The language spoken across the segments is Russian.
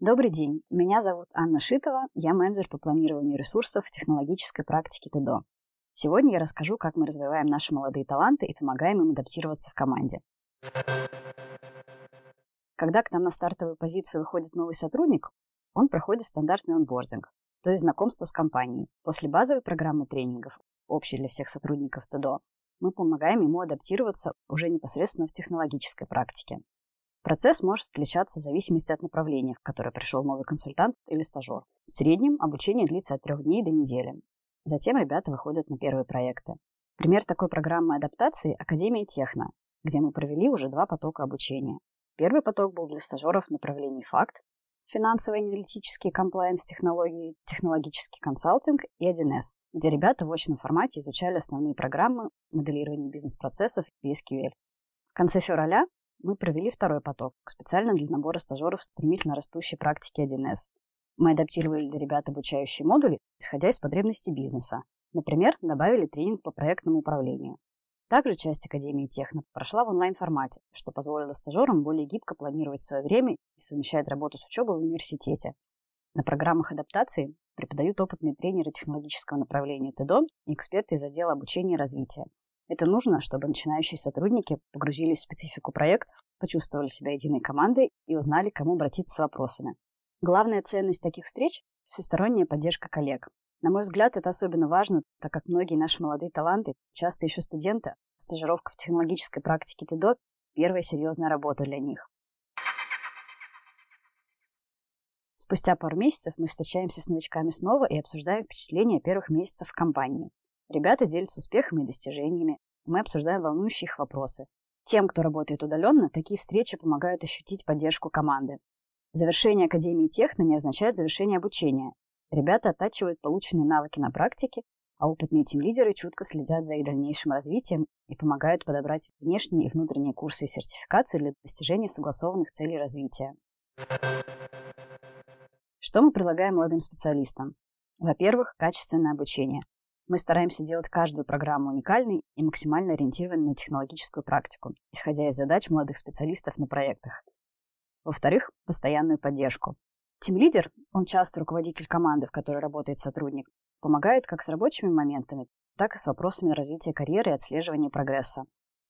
Добрый день, меня зовут Анна Шитова, я менеджер по планированию ресурсов в технологической практике ТДО. Сегодня я расскажу, как мы развиваем наши молодые таланты и помогаем им адаптироваться в команде. Когда к нам на стартовую позицию выходит новый сотрудник, он проходит стандартный онбординг, то есть знакомство с компанией. После базовой программы тренингов, общей для всех сотрудников ТДО, мы помогаем ему адаптироваться уже непосредственно в технологической практике. Процесс может отличаться в зависимости от направления, в которое пришел новый консультант или стажер. В среднем обучение длится от трех дней до недели. Затем ребята выходят на первые проекты. Пример такой программы адаптации – Академия Техно, где мы провели уже два потока обучения. Первый поток был для стажеров в направлении факт, финансовые аналитические комплайенс-технологии, технологический консалтинг и 1С, где ребята в очном формате изучали основные программы моделирования бизнес-процессов и SQL. В конце февраля мы провели второй поток, специально для набора стажеров стремительно растущей практики 1С. Мы адаптировали для ребят обучающие модули, исходя из потребностей бизнеса. Например, добавили тренинг по проектному управлению. Также часть Академии Техно прошла в онлайн-формате, что позволило стажерам более гибко планировать свое время и совмещать работу с учебой в университете. На программах адаптации преподают опытные тренеры технологического направления ТДО и эксперты из отдела обучения и развития. Это нужно, чтобы начинающие сотрудники погрузились в специфику проектов, почувствовали себя единой командой и узнали, к кому обратиться с вопросами. Главная ценность таких встреч – всесторонняя поддержка коллег. На мой взгляд, это особенно важно, так как многие наши молодые таланты, часто еще студенты, стажировка в технологической практике ТДО – первая серьезная работа для них. Спустя пару месяцев мы встречаемся с новичками снова и обсуждаем впечатления первых месяцев в компании. Ребята делятся успехами и достижениями. Мы обсуждаем волнующие их вопросы. Тем, кто работает удаленно, такие встречи помогают ощутить поддержку команды. Завершение Академии Техно не означает завершение обучения. Ребята оттачивают полученные навыки на практике, а опытные тим-лидеры чутко следят за их дальнейшим развитием и помогают подобрать внешние и внутренние курсы и сертификации для достижения согласованных целей развития. Что мы предлагаем молодым специалистам? Во-первых, качественное обучение. Мы стараемся делать каждую программу уникальной и максимально ориентированной на технологическую практику, исходя из задач молодых специалистов на проектах. Во-вторых, постоянную поддержку. Тим-лидер, он часто руководитель команды, в которой работает сотрудник, помогает как с рабочими моментами, так и с вопросами развития карьеры и отслеживания прогресса.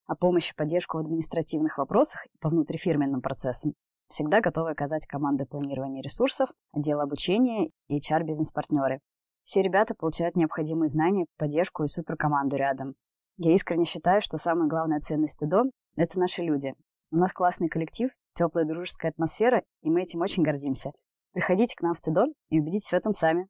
А помощь и поддержку в административных вопросах и по внутрифирменным процессам всегда готовы оказать команды планирования ресурсов, отдел обучения и HR-бизнес-партнеры, все ребята получают необходимые знания, поддержку и суперкоманду рядом. Я искренне считаю, что самая главная ценность ТДО – это наши люди. У нас классный коллектив, теплая дружеская атмосфера, и мы этим очень гордимся. Приходите к нам в ТДО и убедитесь в этом сами.